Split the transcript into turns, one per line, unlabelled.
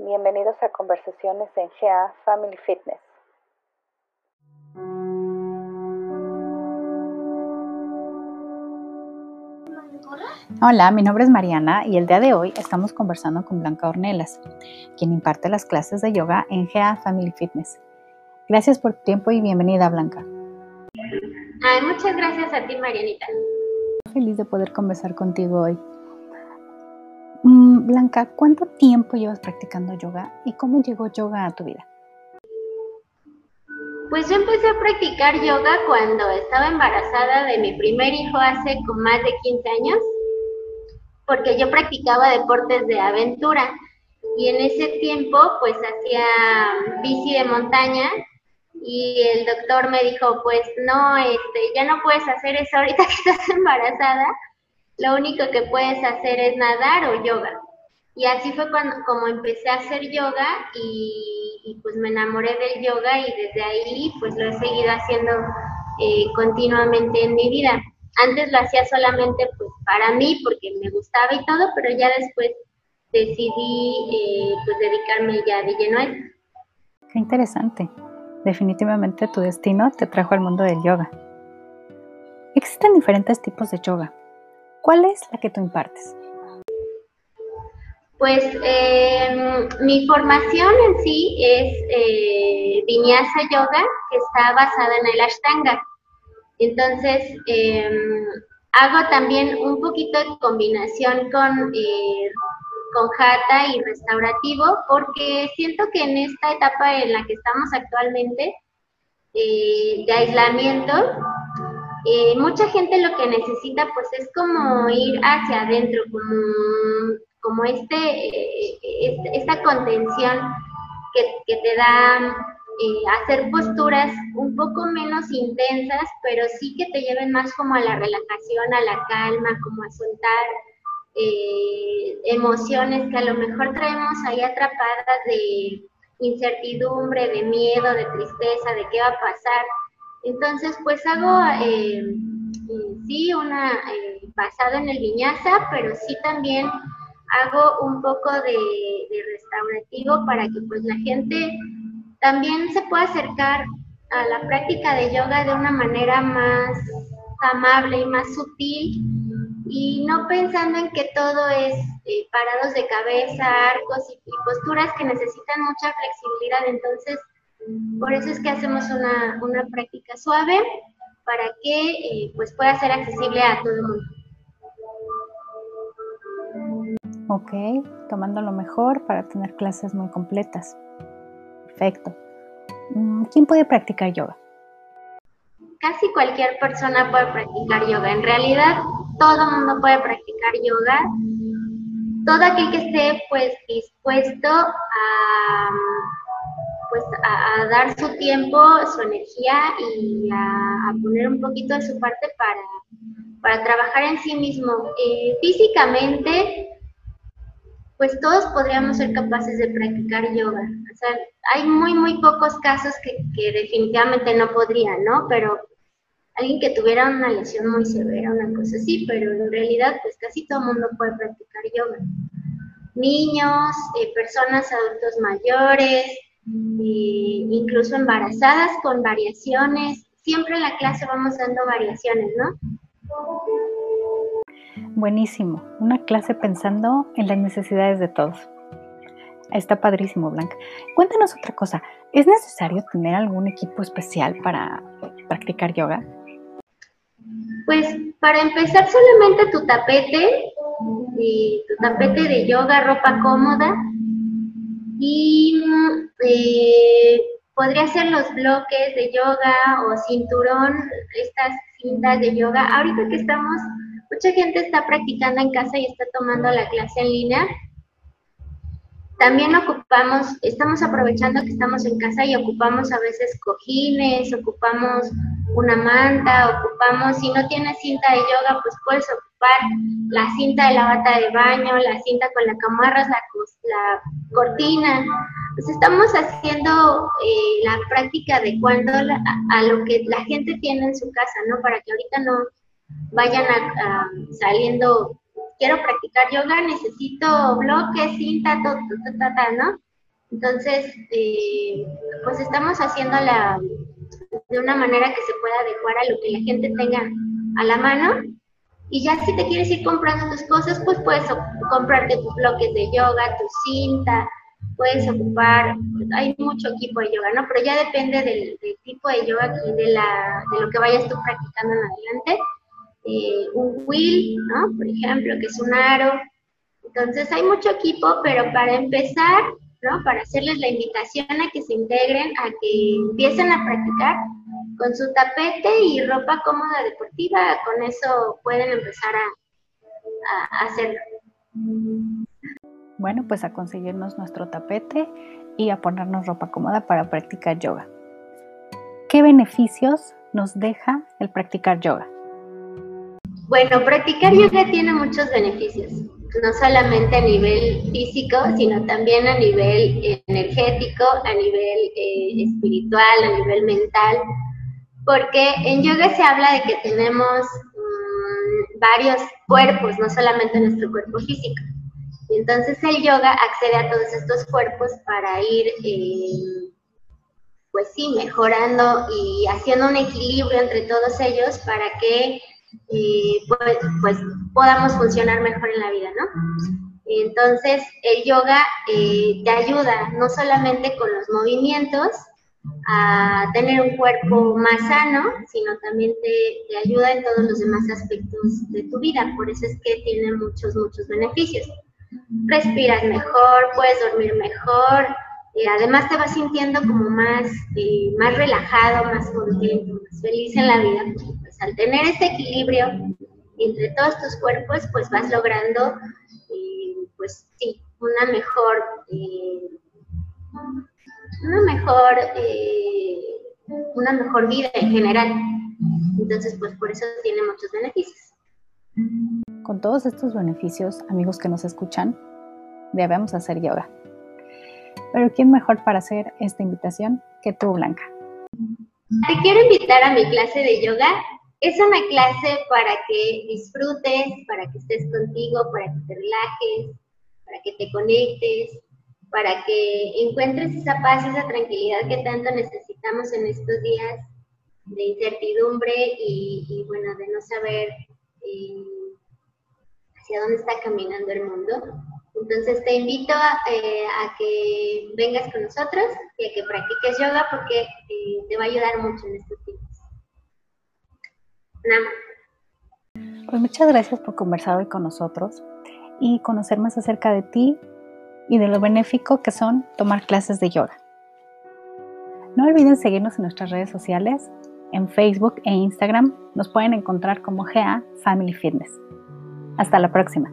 Bienvenidos a conversaciones en GA Family Fitness.
Hola, mi nombre es Mariana y el día de hoy estamos conversando con Blanca Ornelas, quien imparte las clases de yoga en GA Family Fitness. Gracias por tu tiempo y bienvenida, Blanca.
Ay, muchas gracias a ti, Marianita.
Feliz de poder conversar contigo hoy. Mm, Blanca, ¿cuánto tiempo llevas practicando yoga y cómo llegó yoga a tu vida?
Pues yo empecé a practicar yoga cuando estaba embarazada de mi primer hijo hace más de 15 años, porque yo practicaba deportes de aventura y en ese tiempo pues hacía bici de montaña y el doctor me dijo, pues no, este, ya no puedes hacer eso ahorita que estás embarazada, lo único que puedes hacer es nadar o yoga. Y así fue cuando, como empecé a hacer yoga y, pues me enamoré del yoga y desde ahí pues lo he seguido haciendo eh, continuamente en mi vida. Antes lo hacía solamente pues para mí porque me gustaba y todo, pero ya después decidí eh, pues dedicarme ya de lleno a esto.
Qué interesante. Definitivamente tu destino te trajo al mundo del yoga. Existen diferentes tipos de yoga. ¿Cuál es la que tú impartes?
Pues em, mi formación en sí es eh, Vinyasa Yoga, que está basada en el Ashtanga. Entonces, em, hago también un poquito de combinación con, eh, con Hatha y restaurativo, porque siento que en esta etapa en la que estamos actualmente, eh, de aislamiento, eh, mucha gente lo que necesita pues es como ir hacia adentro, como, como este, eh, esta contención que, te da eh, hacer posturas un poco menos intensas, pero sí que te lleven más como a la relajación, a la calma, como a soltar emociones que a lo mejor traemos ahí atrapadas de incertidumbre, de miedo, de tristeza, de qué va a pasar entonces, pues hago, eh, sí, una, eh, basado en el viñaza, pero sí también hago un poco de, restaurativo para que pues la gente también se pueda acercar a la práctica de yoga de una manera más amable y más sutil y no pensando en que todo es eh, parados de cabeza, arcos y, posturas que necesitan mucha flexibilidad. Entonces, por eso es que hacemos una, práctica suave para que eh, pues pueda ser accesible a todo el
mundo. Ok, tomando lo mejor para tener clases muy completas. Perfecto. Mm, ¿Quién puede practicar yoga?
Casi cualquier persona puede practicar yoga. En realidad, todo el mundo puede practicar yoga. Todo aquel que esté pues dispuesto a a, dar su tiempo, su energía y a, poner un poquito de su parte para, para trabajar en sí mismo. Eh, físicamente, pues todos podríamos ser capaces de practicar yoga. O sea, hay muy, muy pocos casos que, que definitivamente no podrían, ¿no? Pero alguien que tuviera una lesión muy severa, una cosa así, pero en realidad pues casi todo el mundo puede practicar yoga. Niños, eh, personas adultos mayores, incluso embarazadas con variaciones. Siempre en la clase vamos dando variaciones, ¿no?
Buenísimo, una clase pensando en las necesidades de todos. Está padrísimo, Blanca. Cuéntanos otra cosa. ¿Es necesario tener algún equipo especial para practicar yoga?
Pues para empezar solamente tu tapete, y tu tapete de yoga, ropa cómoda, y eh, podría ser los bloques de yoga o cinturón, estas cintas de yoga. Ahorita que estamos, mucha gente está practicando en casa y está tomando la clase en línea. También ocupamos, estamos aprovechando que estamos en casa y ocupamos a veces cojines, ocupamos una manta, ocupamos, si no tienes cinta de yoga, pues puedes ocupar la cinta de la bata de baño, la cinta con la camarra, la, la cortina. Pues estamos haciendo eh, la práctica adecuando a, lo que la gente tiene en su casa, ¿no? Para que ahorita no vayan a, saliendo, quiero practicar yoga, necesito bloques, cinta, todo, todo, todo, ¿no? Entonces, eh, pues estamos haciéndola de una manera que se pueda adecuar a lo que la gente tenga a la mano. Y ya si te quieres ir comprando tus cosas, pues puedes comprarte tus bloques de yoga, tu cinta, puedes ocupar, hay mucho equipo de yoga, ¿no? Pero ya depende del, tipo de yoga y de, la, de lo que vayas tú practicando en adelante. Eh, un wheel, ¿no? Por ejemplo, que es un aro. Entonces hay mucho equipo, pero para empezar. Para hacerles la invitación a que se integren, a que empiecen a practicar con su tapete y ropa cómoda deportiva, con eso pueden empezar a, a hacerlo.
Bueno, pues a conseguirnos nuestro tapete y a ponernos ropa cómoda para practicar yoga. ¿Qué beneficios nos deja el practicar yoga?
Bueno, practicar yoga tiene muchos beneficios, no solamente a nivel físico, sino también a nivel energético, a nivel eh, espiritual, a nivel mental, porque en yoga se habla de que tenemos mm, varios cuerpos, no solamente nuestro cuerpo físico. Y entonces el yoga accede a todos estos cuerpos para ir, eh, pues sí, mejorando y haciendo un equilibrio entre todos ellos para que pues, pues, podamos funcionar mejor en la vida, ¿no? Entonces, el yoga eh, te ayuda no solamente con los movimientos a tener un cuerpo más sano, sino también te, ayuda en todos los demás aspectos de tu vida. Por eso es que tiene muchos, muchos beneficios. Respiras mejor, puedes dormir mejor, y además te vas sintiendo como más, eh, más relajado, más contento, más feliz en la vida, pues al tener este equilibrio entre todos tus cuerpos, pues vas logrando, eh, pues sí, una mejor, eh, una mejor, una mejor vida en general. Entonces, pues por eso tiene muchos beneficios.
Con todos estos beneficios, amigos que nos escuchan, debemos hacer yoga. Pero ¿quién mejor para hacer esta invitación que tú, Blanca?
Te quiero invitar a mi clase de yoga. Es una clase para que disfrutes, para que estés contigo, para que te relajes, para que te conectes, para que encuentres esa paz, esa tranquilidad que tanto necesitamos en estos días de incertidumbre y, bueno, de no saber eh, hacia dónde está caminando el mundo. Entonces te invito eh, a, que vengas con nosotros y a que practiques yoga porque eh, te va a ayudar mucho en estos tiempos. Nada.
Pues muchas gracias por conversar hoy con nosotros y conocer más acerca de ti y de lo benéfico que son tomar clases de yoga. No olviden seguirnos en nuestras redes sociales. En Facebook e Instagram nos pueden encontrar como GA Family Fitness. Hasta la próxima.